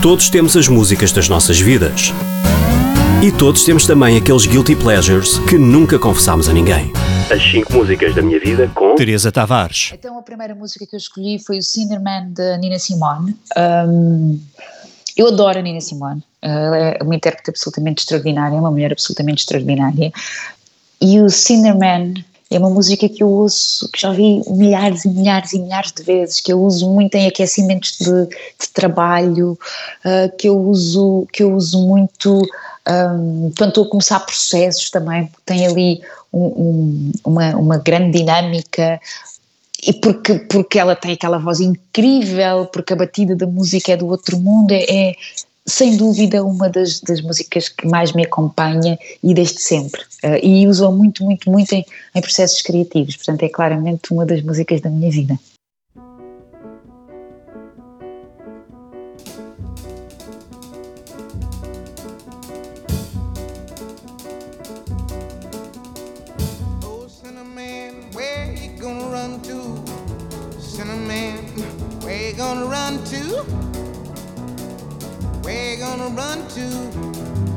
Todos temos as músicas das nossas vidas. E todos temos também aqueles guilty pleasures que nunca confessámos a ninguém. As 5 músicas da minha vida com Teresa Tavares. Então a primeira música que eu escolhi foi o Cinderman de Nina Simone. Um, eu adoro a Nina Simone. Ela é uma intérprete absolutamente extraordinária, uma mulher absolutamente extraordinária. E o Cinderman é uma música que eu ouço, que já ouvi milhares e milhares e milhares de vezes, que eu uso muito em aquecimentos de, de trabalho, uh, que eu uso, que eu uso muito um, quando estou a começar processos também, porque tem ali um, um, uma, uma grande dinâmica, e porque, porque ela tem aquela voz incrível, porque a batida da música é do outro mundo, é, é sem dúvida uma das, das, músicas que mais me acompanha e desde sempre. Uh, e uso-a muito, muito, muito em, em processos criativos, portanto é claramente uma das músicas da minha vida. Run to?